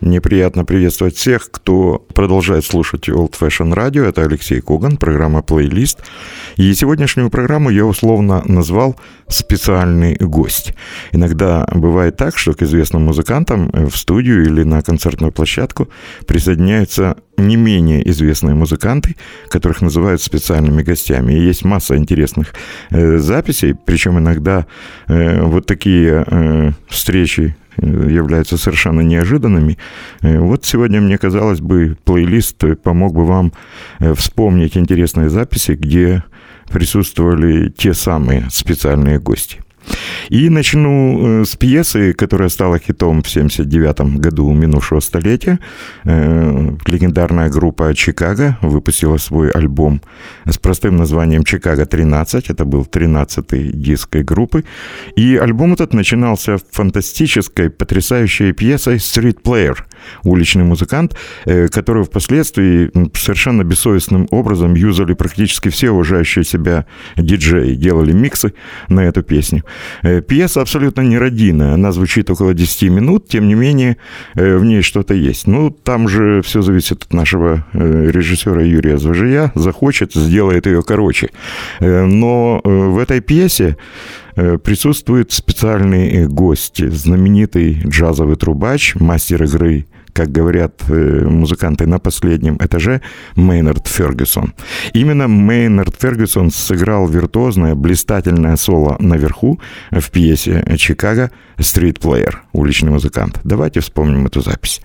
Мне приятно приветствовать всех, кто продолжает слушать Old Fashion Radio. Это Алексей Коган, программа «Плейлист». И сегодняшнюю программу я условно назвал «Специальный гость». Иногда бывает так, что к известным музыкантам в студию или на концертную площадку присоединяются не менее известные музыканты, которых называют специальными гостями. И есть масса интересных э, записей, причем иногда э, вот такие э, встречи являются совершенно неожиданными. Э, вот сегодня, мне казалось бы, плейлист помог бы вам э, вспомнить интересные записи, где присутствовали те самые специальные гости. И начну э, с пьесы, которая стала хитом в 1979 году минувшего столетия. Э, легендарная группа «Чикаго» выпустила свой альбом с простым названием «Чикаго-13». Это был 13-й диск группы. И альбом этот начинался фантастической, потрясающей пьесой «Street Player» уличный музыкант, э, который впоследствии совершенно бессовестным образом юзали практически все уважающие себя диджеи, делали миксы на эту песню. Э, пьеса абсолютно нерадийная, она звучит около 10 минут, тем не менее э, в ней что-то есть. Ну, там же все зависит от нашего э, режиссера Юрия Зважия, захочет, сделает ее короче. Но в этой пьесе присутствует специальный гость, знаменитый джазовый трубач, мастер игры как говорят э, музыканты на последнем этаже, Мейнард Фергюсон. Именно Мейнард Фергюсон сыграл виртуозное, блистательное соло наверху в пьесе «Чикаго» «Стрит Плеер», уличный музыкант. Давайте вспомним эту запись.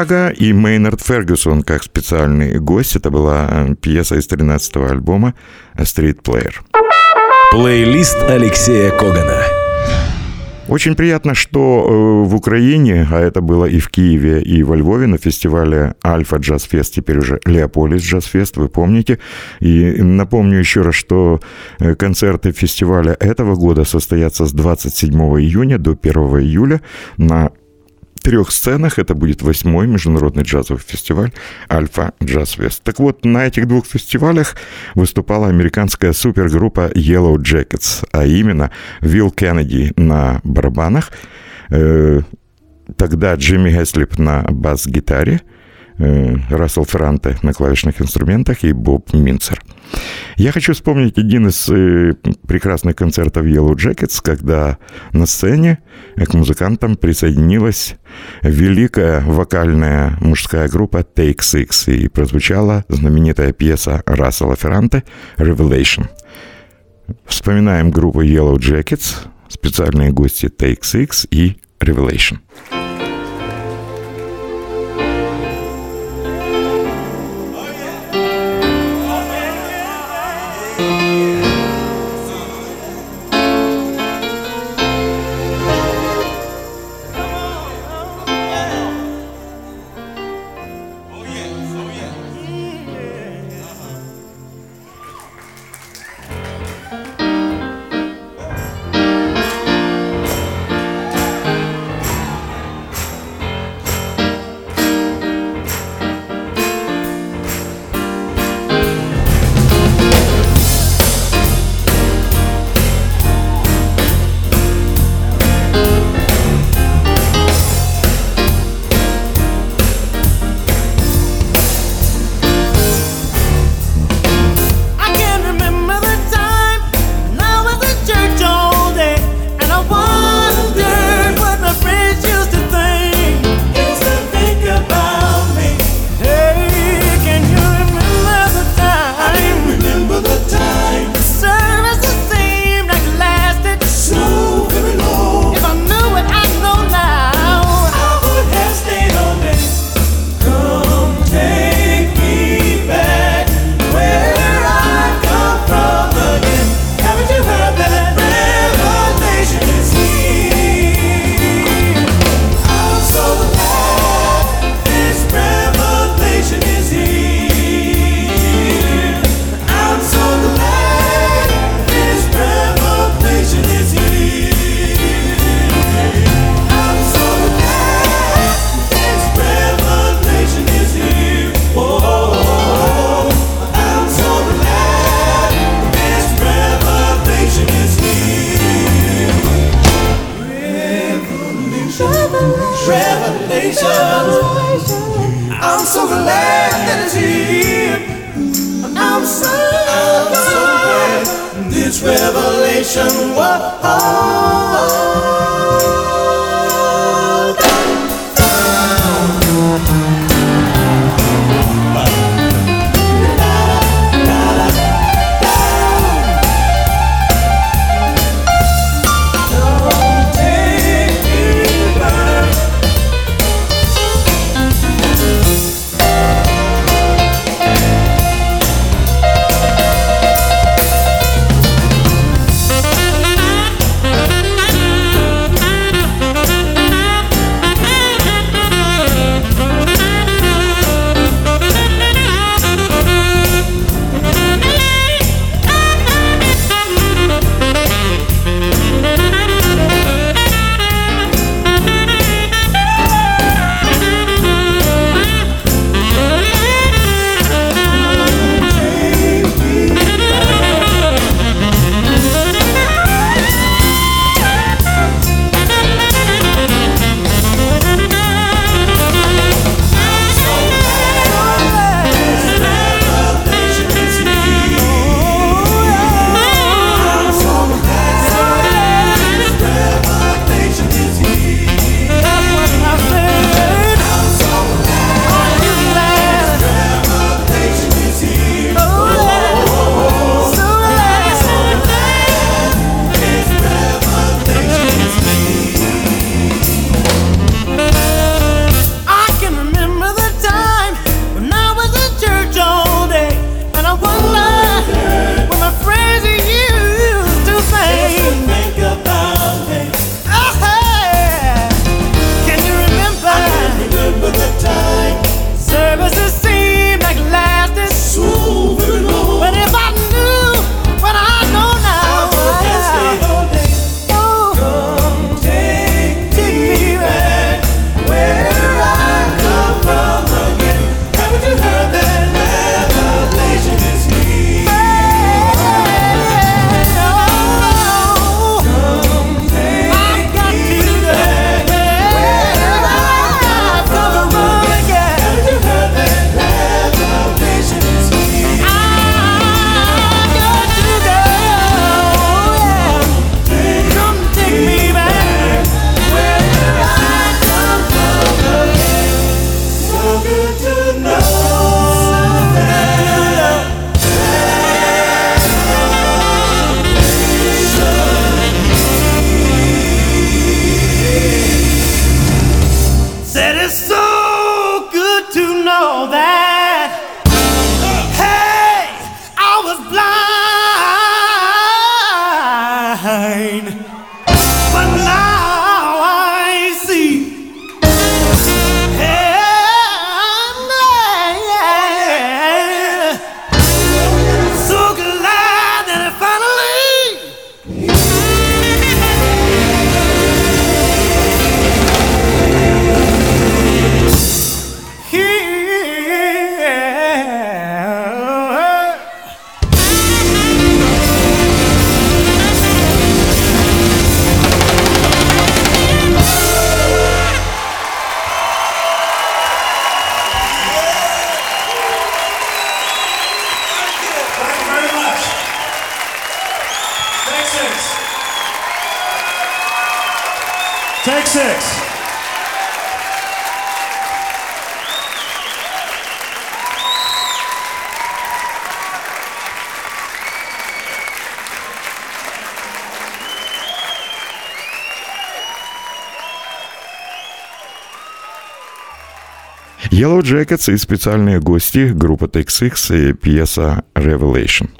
Чикаго и Мейнард Фергюсон как специальный гость. Это была пьеса из 13-го альбома «Street Player». Плейлист Алексея Когана. Очень приятно, что э, в Украине, а это было и в Киеве, и во Львове на фестивале Альфа Джаз Фест, теперь уже Леополис Джаз Фест, вы помните. И напомню еще раз, что э, концерты фестиваля этого года состоятся с 27 июня до 1 июля на трех сценах. Это будет восьмой международный джазовый фестиваль Альфа Джаз Фест. Так вот, на этих двух фестивалях выступала американская супергруппа Yellow Jackets, а именно Вилл Кеннеди на барабанах, э, тогда Джимми Геслип на бас-гитаре, э, Рассел Франте на клавишных инструментах и Боб Минцер – я хочу вспомнить один из э, прекрасных концертов Yellow Jackets, когда на сцене к музыкантам присоединилась великая вокальная мужская группа Take Six, и прозвучала знаменитая пьеса Рассела Ферранте «Revelation». Вспоминаем группу Yellow Jackets, специальные гости Take Six и Revelation. Take Yellow Jackets и специальные гости группа Six и пьеса Revelation.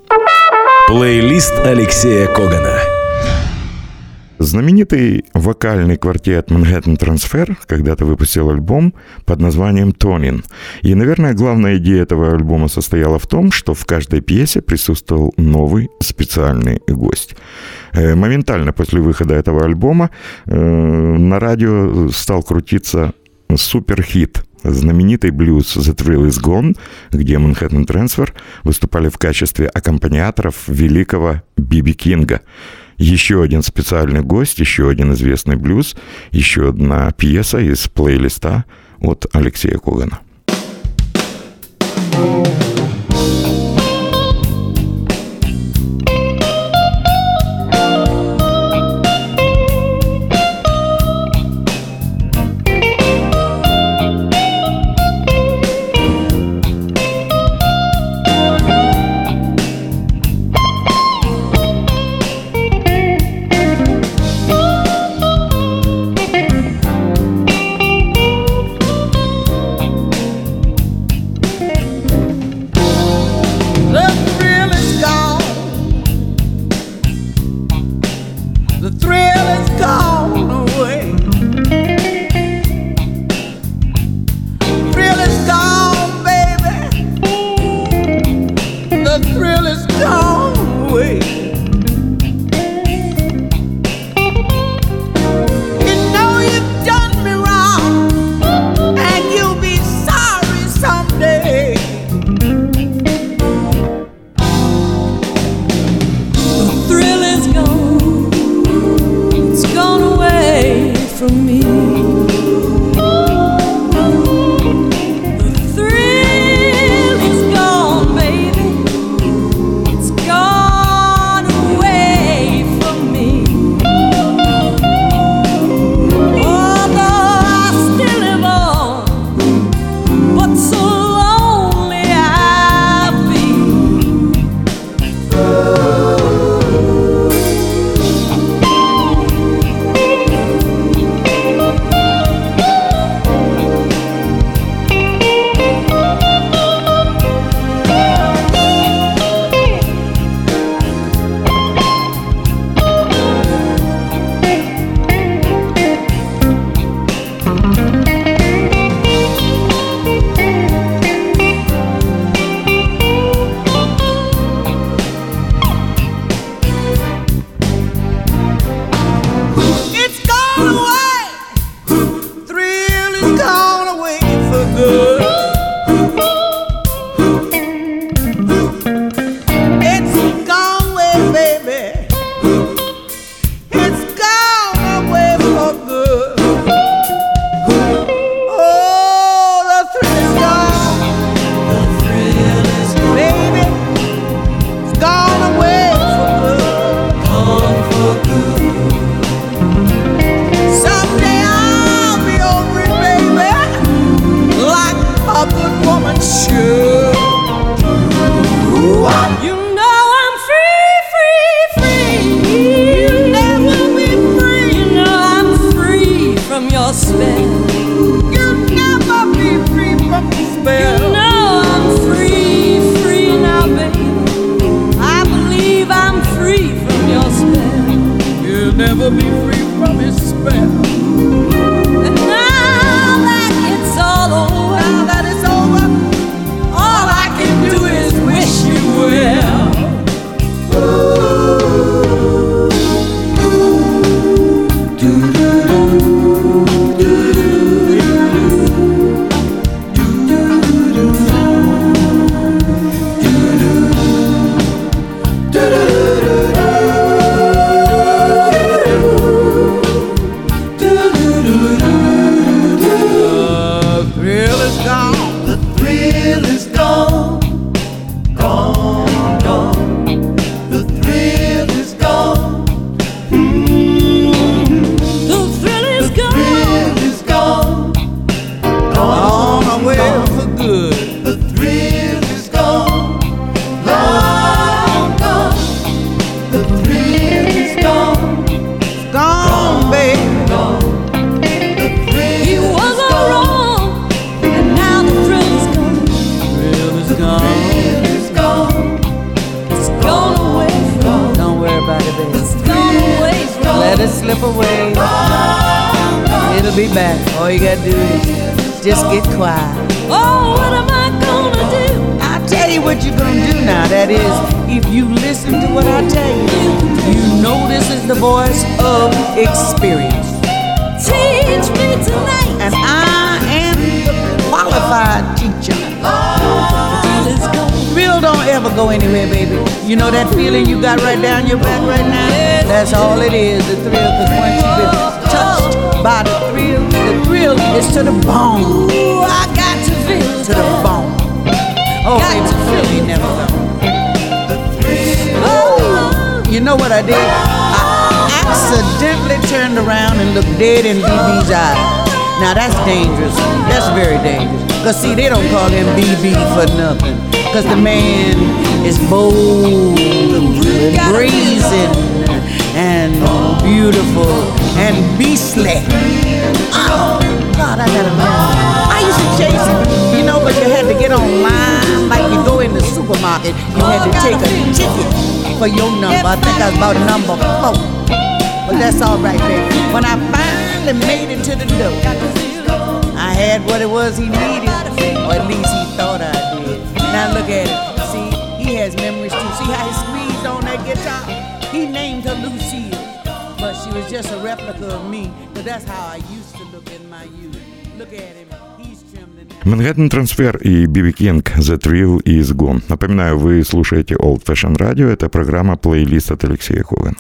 Плейлист Алексея Когана. Знаменитый вокальный квартет Manhattan Transfer когда-то выпустил альбом под названием «Тонин». И, наверное, главная идея этого альбома состояла в том, что в каждой пьесе присутствовал новый специальный гость. Э, моментально после выхода этого альбома э, на радио стал крутиться суперхит знаменитый блюз «The Thrill Is Gone», где Manhattan Transfer выступали в качестве аккомпаниаторов великого Биби Кинга. Еще один специальный гость, еще один известный блюз, еще одна пьеса из плейлиста от Алексея Когана. things. Let it slip away. It'll be back. All you gotta do is just get quiet. Oh, what am I gonna do? I'll tell you what you're gonna do now. That is, if you listen to what I tell you, you know this is the voice of experience. Teach me tonight. And I am qualified ever go anywhere, baby. You know that feeling you got right down your back right now? That's all it is, the thrill. Because once you've been touched by the thrill, the thrill is to the bone. Ooh, I got to feel To the bone. Oh, Got baby, the thrill never gone. Oh, You know what I did? I accidentally turned around and looked dead in BB's eyes. Now that's dangerous. That's very dangerous. Cause see, they don't call him BB for nothing. Cause the man is bold and brazen and beautiful and beastly. Oh God, I got a man. I used to chase him, you know, but you had to get online like you go in the supermarket. You had to take a ticket for your number. I think I was about number four. But that's all right, baby. When I finally made it to the door, I had what it was he needed, or at least he thought I did. Now look at it. See, he has memories too. See how he squeezed on that guitar? He named her Lucille, but she was just a replica of me. But that's how I used to look in my youth. Look at him. Манхэттен Трансфер и Биби Кинг The Thrill is Gone. Напоминаю, вы слушаете Old Fashion Radio. Это программа плейлист от Алексея Когана.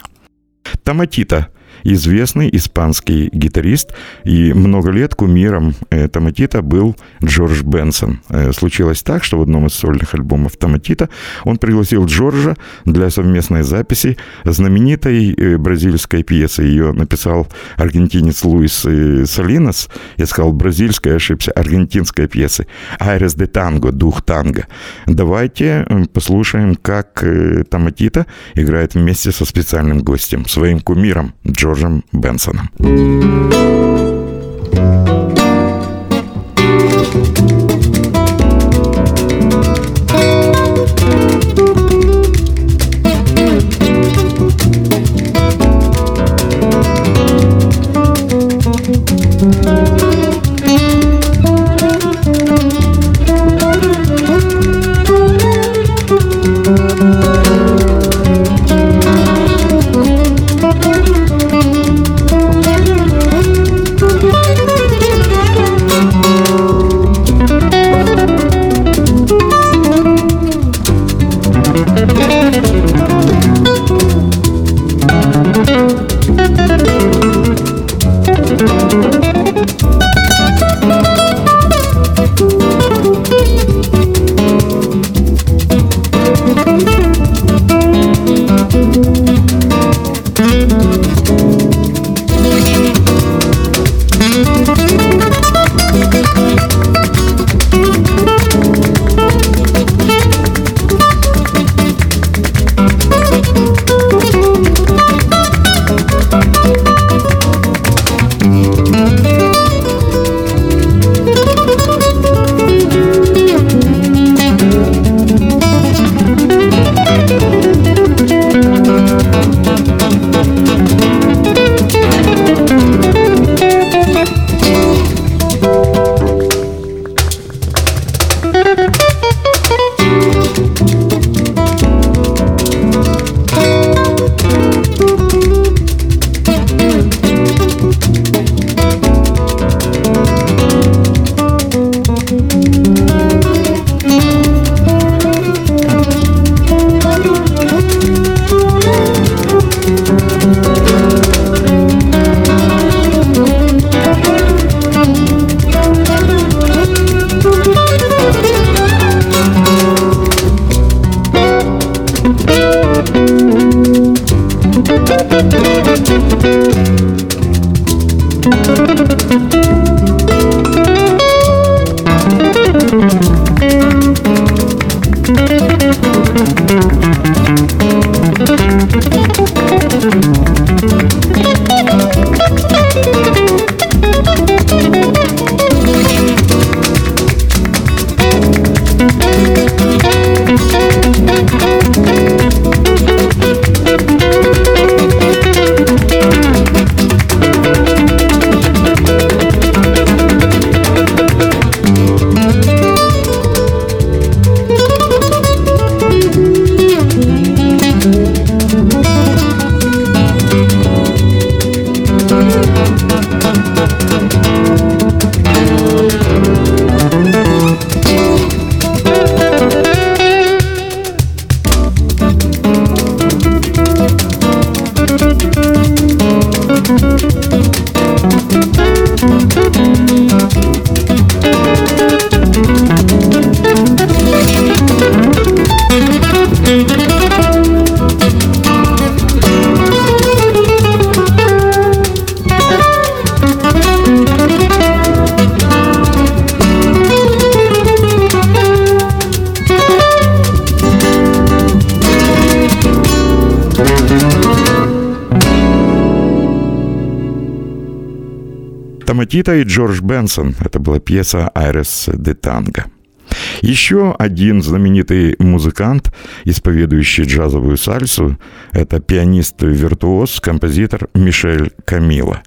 Томатита известный испанский гитарист, и много лет кумиром Томатита был Джордж Бенсон. Э, Случилось так, что в одном из сольных альбомов Томатита он пригласил Джорджа для совместной записи знаменитой э, бразильской пьесы. Ее написал аргентинец Луис э, Салинос. Я сказал бразильская, ошибся, аргентинская пьесы. «Айрес де танго», «Дух танго». Давайте послушаем, как Томатита играет вместе со специальным гостем, своим кумиром Джорджем Бенсоном. Томатита и Джордж Бенсон. Это была пьеса «Айрес де Танго». Еще один знаменитый музыкант, исповедующий джазовую сальсу, это пианист-виртуоз, композитор Мишель Камила.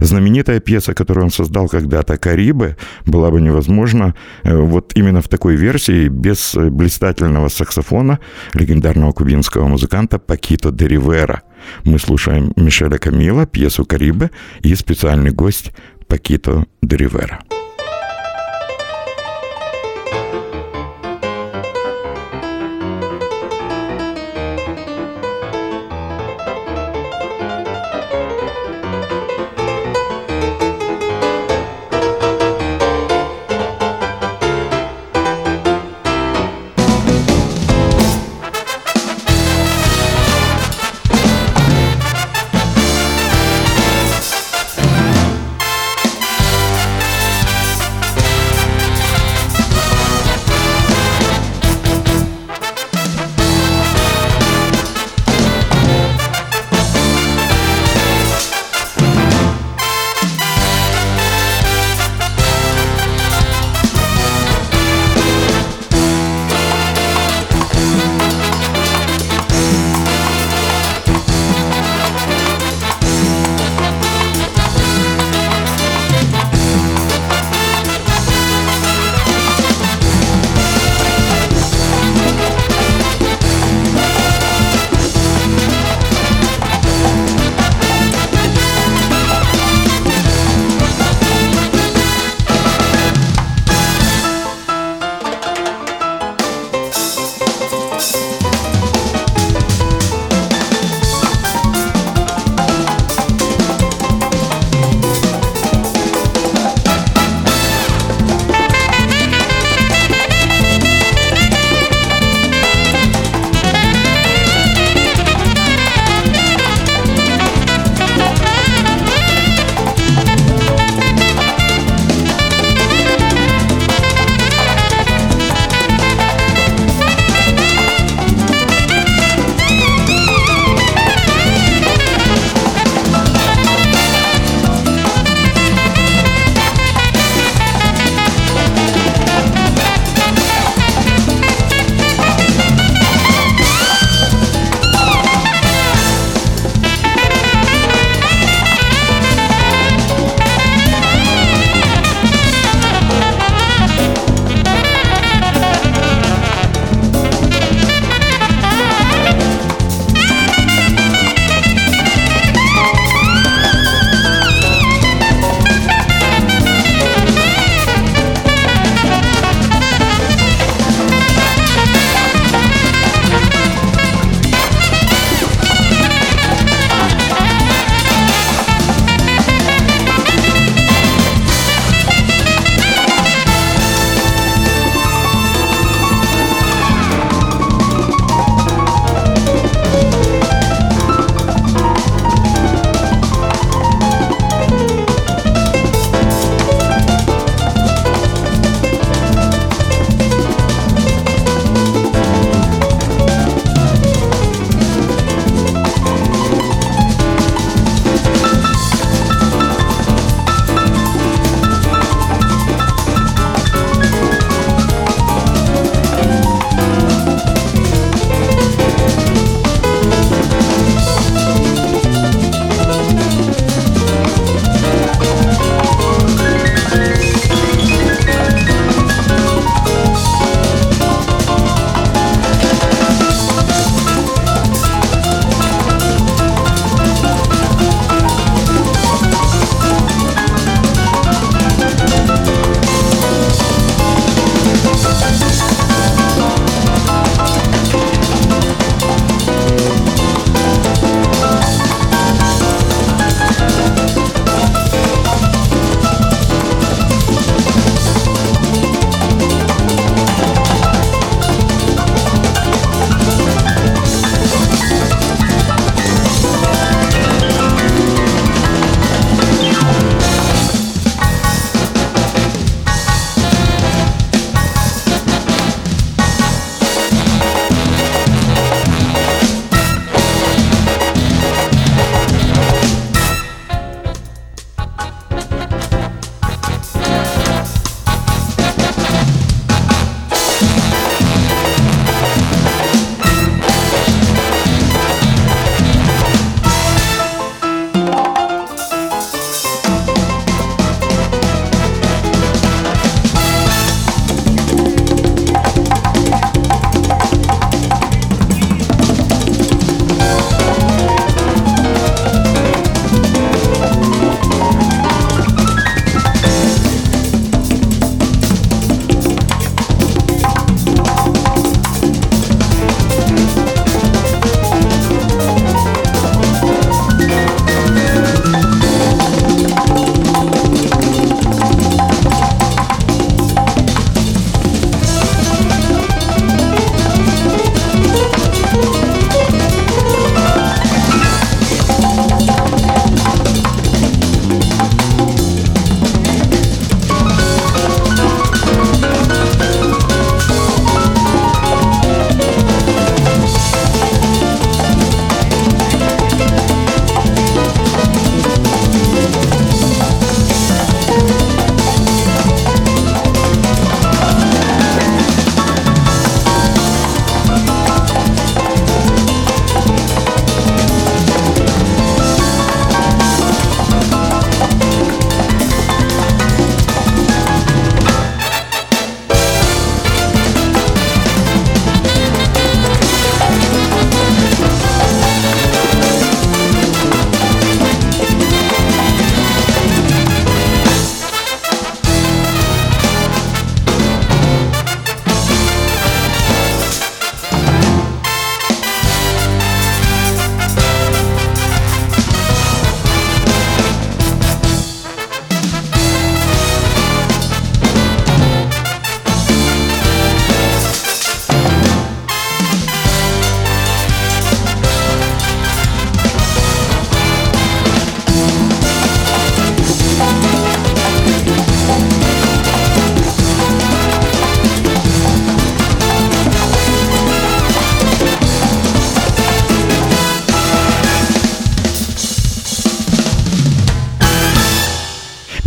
Знаменитая пьеса, которую он создал когда-то «Карибы», была бы невозможна э, вот именно в такой версии, без блистательного саксофона легендарного кубинского музыканта Пакито де Ривера. Мы слушаем Мишеля Камила, пьесу «Карибы» и специальный гость Пакито де.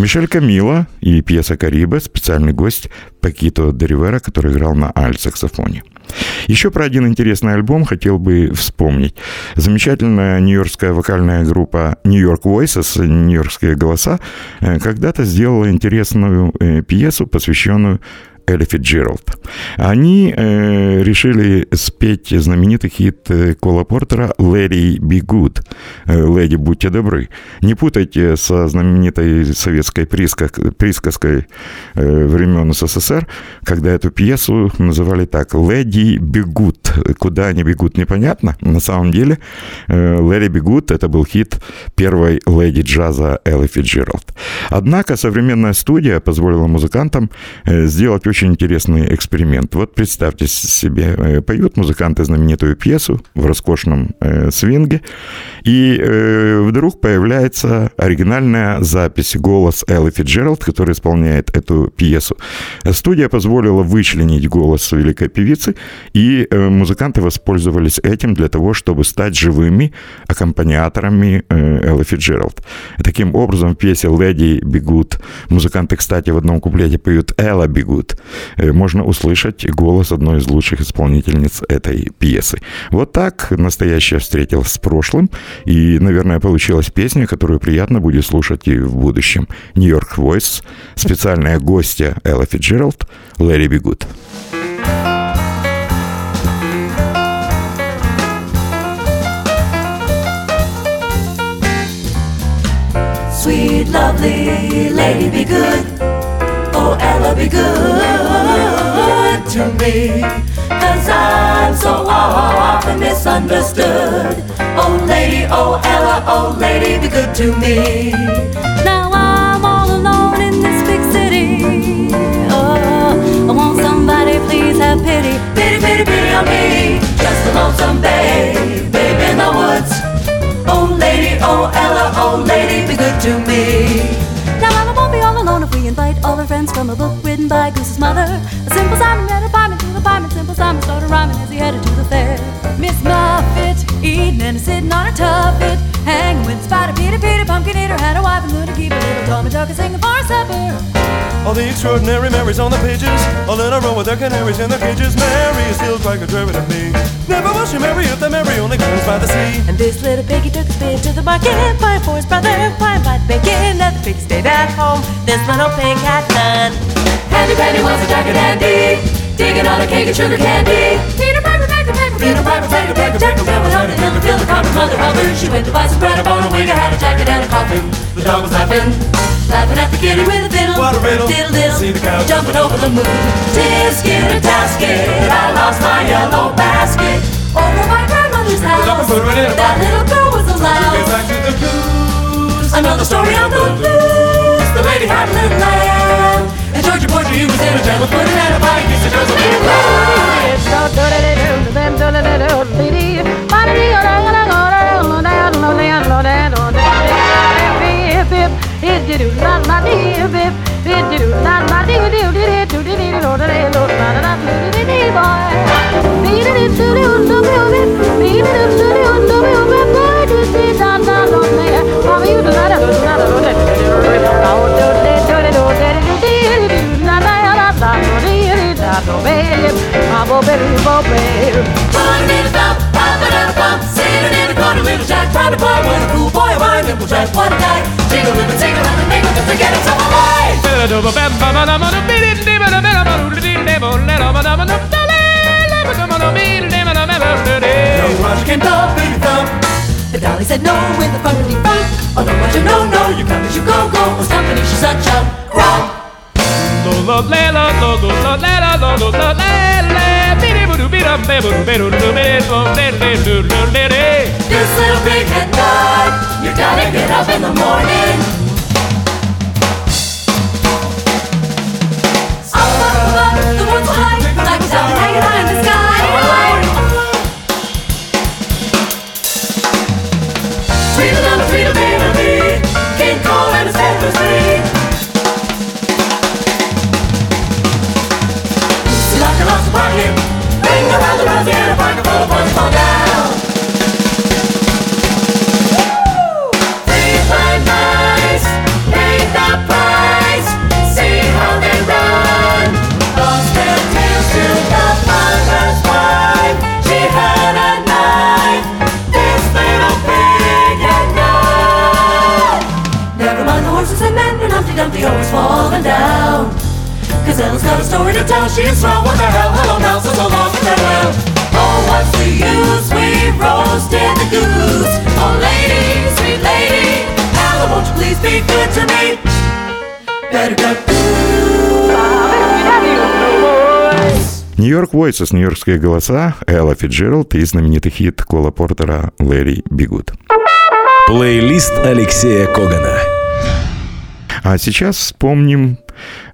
Мишель Камила и пьеса «Карибе» – специальный гость Пакито Деривера, который играл на альт-саксофоне. Еще про один интересный альбом хотел бы вспомнить. Замечательная нью-йоркская вокальная группа New York Voices, нью-йоркские голоса, э, когда-то сделала интересную э, пьесу, посвященную Элли Фитджеральд. Они э, решили спеть знаменитый хит э, Кола Портера «Lady Be Good», э, «Леди, будьте добры». Не путайте со знаменитой советской присказ- присказкой э, времен СССР, когда эту пьесу называли так «Леди бегут». Куда они бегут, непонятно. На самом деле э, «Леди бегут» — это был хит первой леди джаза Элли Фитджеральд. Однако современная студия позволила музыкантам э, сделать очень интересный эксперимент. Вот представьте себе, э, поют музыканты знаменитую пьесу в роскошном э, свинге, и э, вдруг появляется оригинальная запись, голос Эллы Фитджеральд, который исполняет эту пьесу. Студия позволила вычленить голос великой певицы, и э, музыканты воспользовались этим для того, чтобы стать живыми аккомпаниаторами э, Эллы Фитджеральд. Таким образом, в пьесе «Леди бегут» музыканты, кстати, в одном куплете поют «Элла бегут», можно услышать голос одной из лучших исполнительниц этой пьесы. Вот так настоящее встретилась с прошлым, и, наверное, получилась песня, которую приятно будет слушать и в будущем. Нью-Йорк Voice, специальная гостья Элла Фитджеральд, Лэри Бигут. Sweet, lovely lady, be good. Oh, Ella, be good to me. Cause I'm so often misunderstood. Oh, lady, oh, Ella, oh, lady, be good to me. Now I'm all alone in this big city. Oh, I want somebody, please have pity. Pity, pity, pity on me. Just a lonesome babe, babe in the woods. Oh lady, oh Ella, oh lady, be good to me. Her from a book written by Goose's mother. A simple Simon read a poem to the parliament. Simple Simon started rhyming as he headed to the fair. Miss Muffet eating and sitting on a tuffet, hanging with Spider Peter, Peter Pumpkin Eater had a wife and little keep a little Tommy Tucker singing for supper. All the extraordinary Marys on the pages, all in a row with their canaries in their cages. Mary is still quite contrary to me. Never will she marry if the Mary only comes by the sea. And this little piggy took a spin to the market, buying for his brother, buying by the bacon. And the pig stayed at home. This little pig had none. Handy Pandy was a jacket dandy, digging on a cake of sugar candy. Peter Piper begged a peck, Peter Piper begged a peck, Jack the Rabbit on the hill to fill the copper mother hovered. She went to buy some bread, a bone, a wig, a hat, a jacket, and a coffin. The dog was laughing, laughing at the kitty with a fiddle. What a riddle. Diddle diddle, See the cow. jumping over the moon. Tisket a tasket, I lost my yellow basket over my grandmother's house. Up and put it in a That little girl was Get allowed. back to the blues. Another story on the loose. The lady had a little lamb. And Georgia Porter, he was in a jam with pudding and a pie. Boy. babe, bobble, babe, bobble, babe. Pulling in the bump, popping out in the corner with jack, trying to bar with a cool boy, wine, nipple jack, what a guy. Jingle, little tingle, and a mingle, just to get it to my life. No, Roger can dump, baby, dump. The dolly said no with a funky funk. Oh no, what you know, no, you come as you go, go. What's happening? She's such a rock. This little pig had died. You gotta get up in the morning. Нью-Йорк Voices, нью-йоркские голоса, Элла Фиджеральд и знаменитый хит Кола Портера «Лэри Бигуд». Плейлист Алексея Когана. А сейчас вспомним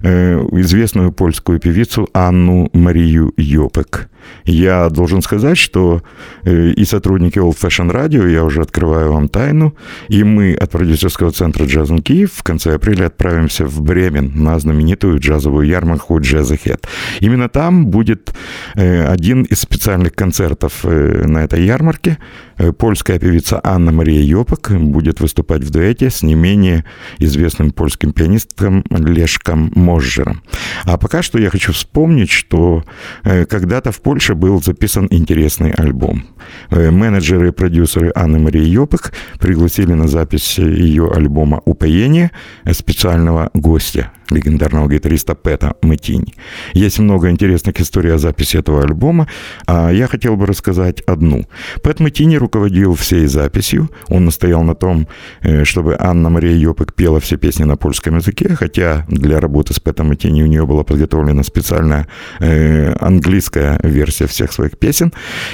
известную польскую певицу Анну Марию Йопек. Я должен сказать, что э, и сотрудники Old Fashion Radio, я уже открываю вам тайну, и мы от продюсерского центра in Киев в конце апреля отправимся в Бремен на знаменитую джазовую ярмарку Jazz Ahead. Именно там будет э, один из специальных концертов э, на этой ярмарке. Э, Польская певица Анна Мария Йопек будет выступать в дуэте с не менее известным польским пианистом Лешком Можжером. А пока что я хочу вспомнить, что э, когда-то в Польше был записан интересный альбом. Э, Менеджеры и продюсеры Анны Марии Йопек пригласили на запись ее альбома «Упоение» специального гостя, легендарного гитариста Пэта Мэтини. Есть много интересных историй о записи этого альбома, а я хотел бы рассказать одну. Пэт Мэтини руководил всей записью, он настоял на том, э, чтобы Анна Мария Йопек пела все песни на польском языке, хотя для работы с Пэтом Мэтини у нее была подготовлена специальная э, английская версия всех своих песен.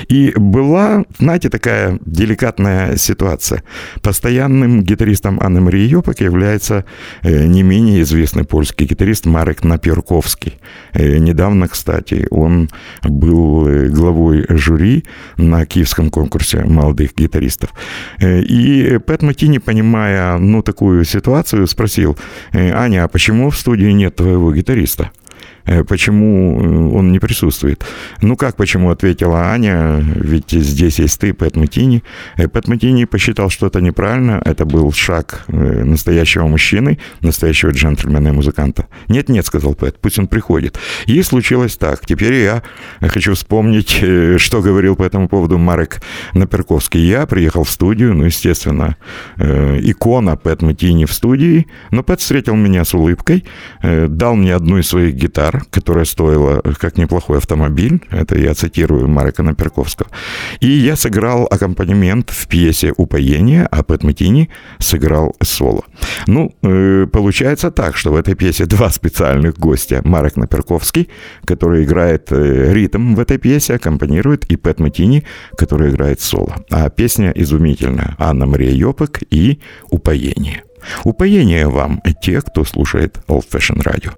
И была, знаете, такая деликатная ситуация. Постоянным гитаристом Анны Марии Йопек является э, не менее известный польский гитарист Марек Наперковский. Э, недавно, кстати, он был э, главой жюри на киевском конкурсе молодых гитаристов. Э, И Пэт Матини, понимая, ну, такую ситуацию, спросил, «Э, Аня, а почему в студии нет твоего гитариста? Э, Почему э, он не присутствует? Ну как почему, ответила Аня, ведь здесь есть ты, Пэт Матини. Э, Пэт Матини посчитал, что это неправильно, это был шаг настоящего мужчины, настоящего джентльмена и музыканта. Нет-нет, сказал Пэт, пусть он приходит. И случилось так. Теперь я хочу вспомнить, что говорил по этому поводу Марек Наперковский. Я приехал в студию, ну, естественно, икона Пэт Матини в студии, но Пэт встретил меня с улыбкой, дал мне одну из своих гитар, которая стоила как неплохой автомобиль, это я цитирую Марека Наперковского, и я сыграл аккомпанемент в пьесе «Упоение», а Пэт Матини сыграл соло. Ну, э, получается так, что в этой пьесе два специальных гостя. Марек Наперковский, который играет э, ритм в этой пьесе, аккомпанирует, и Пэт Матини, который играет соло. А песня изумительная. Анна Мария Йопек и «Упоение». Упоение вам, те, кто слушает Old Fashion Radio.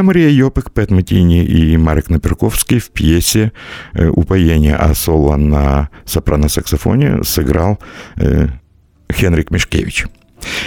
Анна-Мария Йопик, Пэт Матини и Марек Наперковский в пьесе э, «Упоение», а соло на сопрано-саксофоне сыграл э, Хенрик Мишкевич.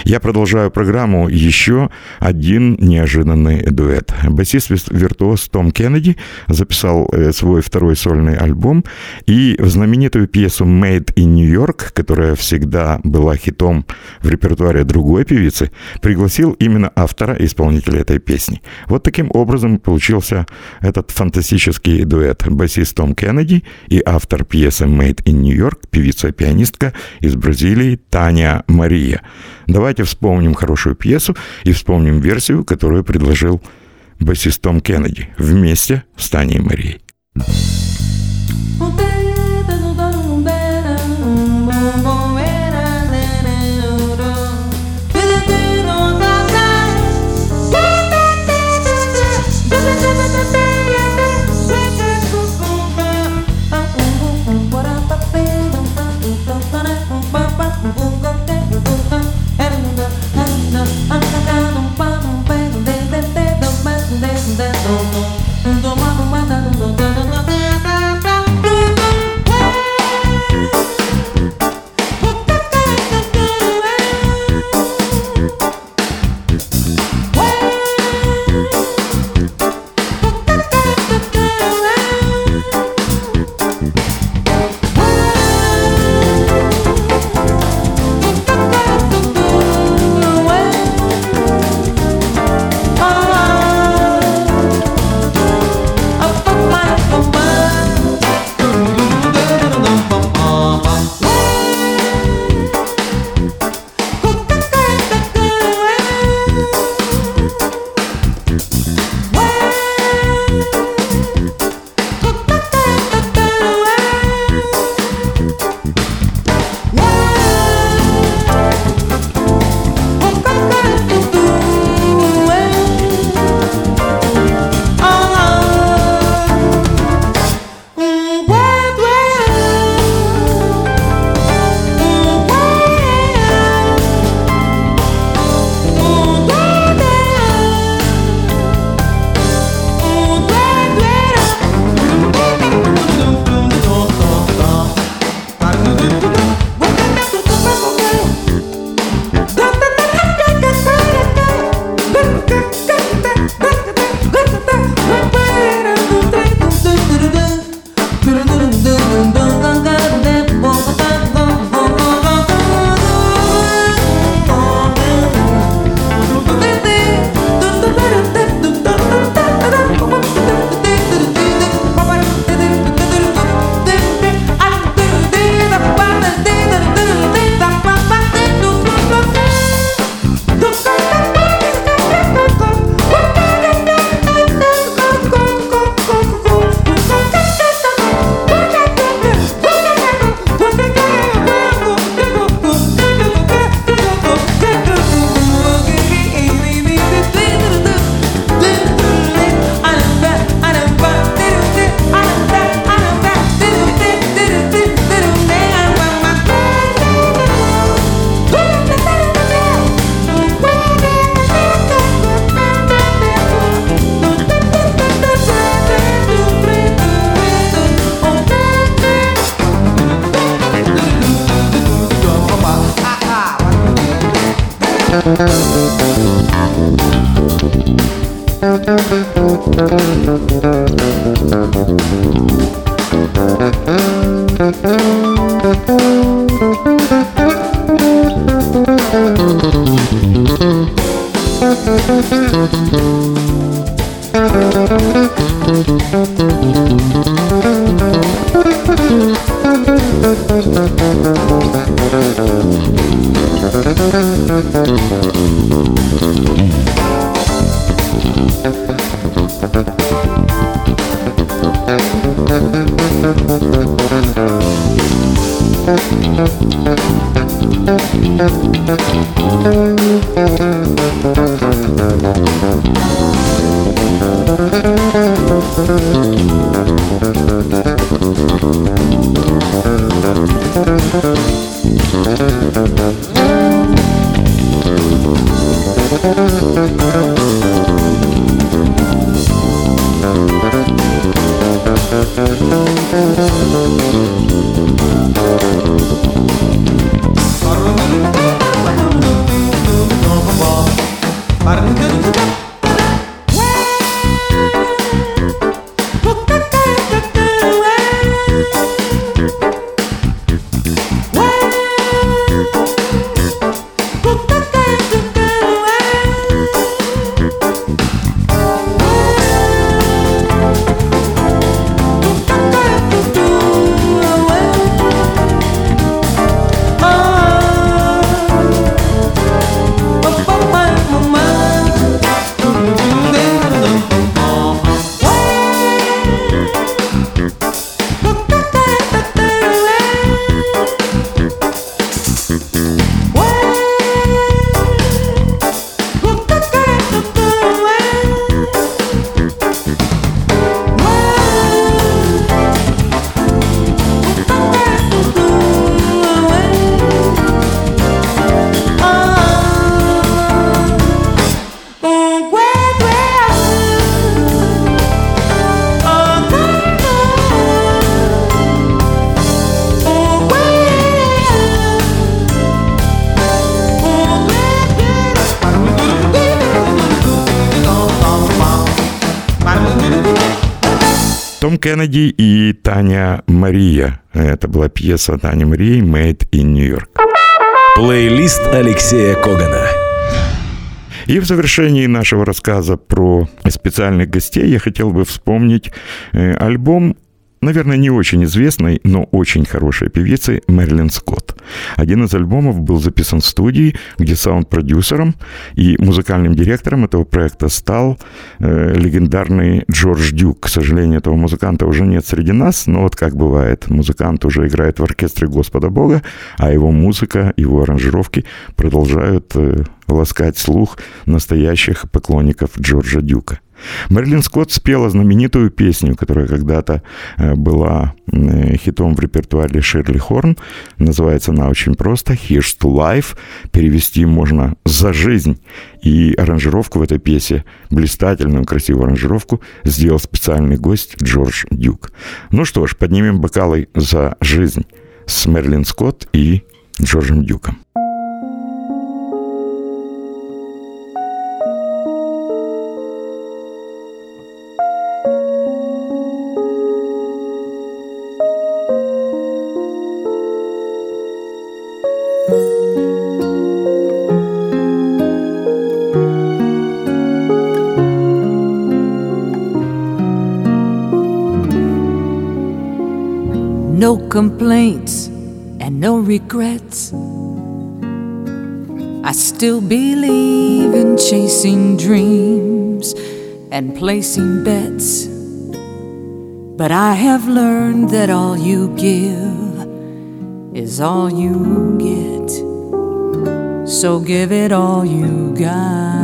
Я продолжаю программу еще один неожиданный дуэт. Басист-виртуоз Том Кеннеди записал э, свой второй сольный альбом и в знаменитую пьесу «Made in New York», которая всегда была хитом в репертуаре другой певицы, пригласил именно автора исполнителя этой песни. Вот таким образом получился этот фантастический дуэт. Басист Том Кеннеди и автор пьесы «Made in New York», певица-пианистка из Бразилии Таня Мария. Давайте вспомним хорошую пьесу и вспомним версию, которую предложил басист Том Кеннеди вместе с Таней Марией. Том Кеннеди и Таня Мария. Это была пьеса Тани Марии «Made in New York». Плейлист Алексея Когана. И в завершении нашего рассказа про специальных гостей я хотел бы вспомнить э, альбом наверное, не очень известной, но очень хорошей певицы Мэрилин Скотт. Один из альбомов был записан в студии, где саунд-продюсером и музыкальным директором этого проекта стал э, легендарный Джордж Дюк. К сожалению, этого музыканта уже нет среди нас, но вот как бывает, музыкант уже играет в оркестре Господа Бога, а его музыка, его аранжировки продолжают э, ласкать слух настоящих поклонников Джорджа Дюка. Мэрилин Скотт спела знаменитую песню, которая когда-то э, была э, хитом в репертуаре Ширли Хорн. Называется она очень просто «Here's to Life». Перевести можно «За жизнь». И аранжировку в этой песне, блистательную, красивую аранжировку, сделал специальный гость Джордж Дюк. Ну что ж, поднимем бокалы за жизнь с Мерлин Скотт и Джорджем Дюком. Regrets. I still believe in chasing dreams and placing bets. But I have learned that all you give is all you get. So give it all you got.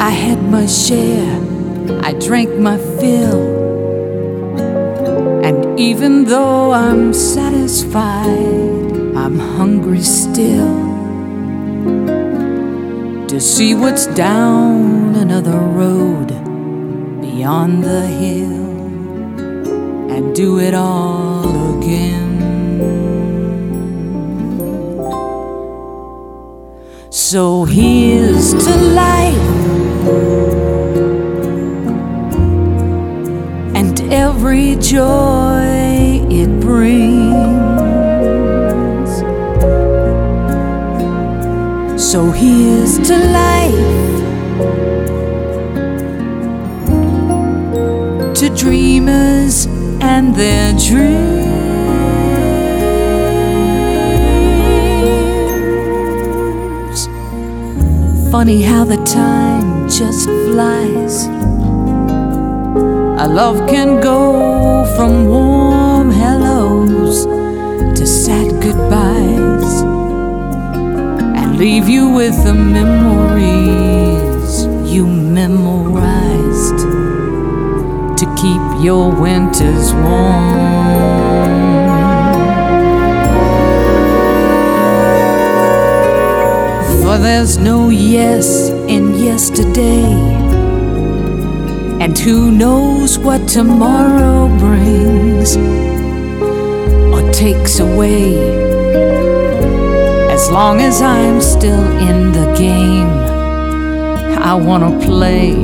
I had my share, I drank my fill. And even though I'm satisfied, I'm hungry still to see what's down another road beyond the hill and do it all again. So here's to life. Every joy it brings. So here's to life. To dreamers and their dreams. Funny how the time just flies. Our love can go from warm hellos to sad goodbyes and leave you with the memories you memorized to keep your winters warm. For there's no yes in yesterday, and who knows what tomorrow brings or takes away. As long as I'm still in the game, I wanna play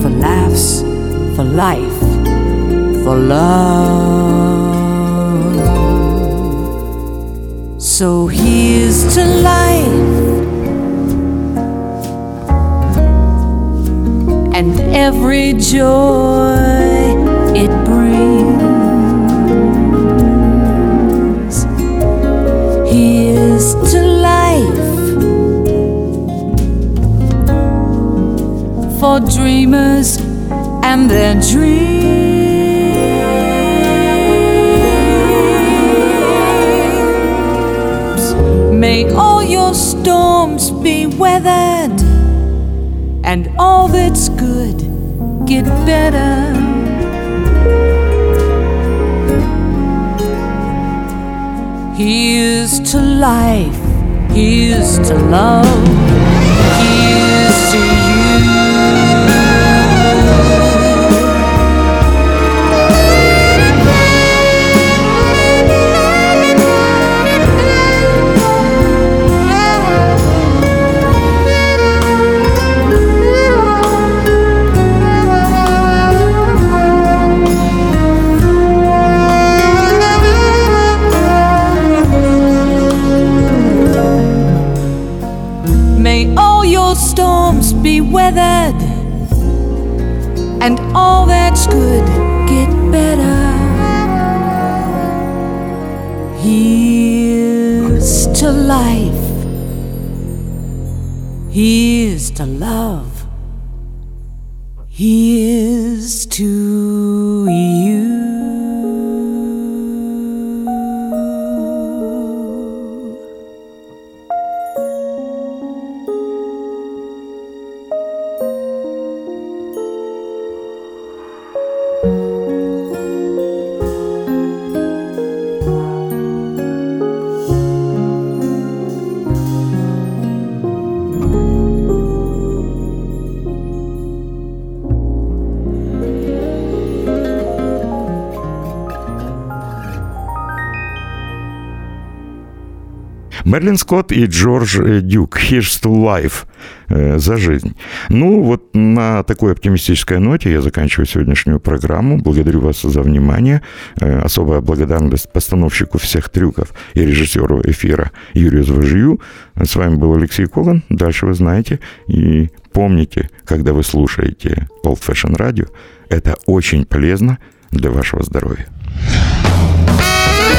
for laughs, for life, for love. So here's to life and every joy it brings. Here's to life for dreamers and their dreams. May all your storms be weathered and all that's good get better. Here's to life, here's to love, Мерлин Скотт и Джордж э, Дюк «Here's to Life» э, за жизнь. Ну, вот на такой оптимистической ноте я заканчиваю сегодняшнюю программу. Благодарю вас за внимание. Э, Особая благодарность постановщику всех трюков и режиссеру эфира Юрию Звожию. С вами был Алексей Коган. Дальше вы знаете. И помните, когда вы слушаете Old Fashion Radio, это очень полезно для вашего здоровья.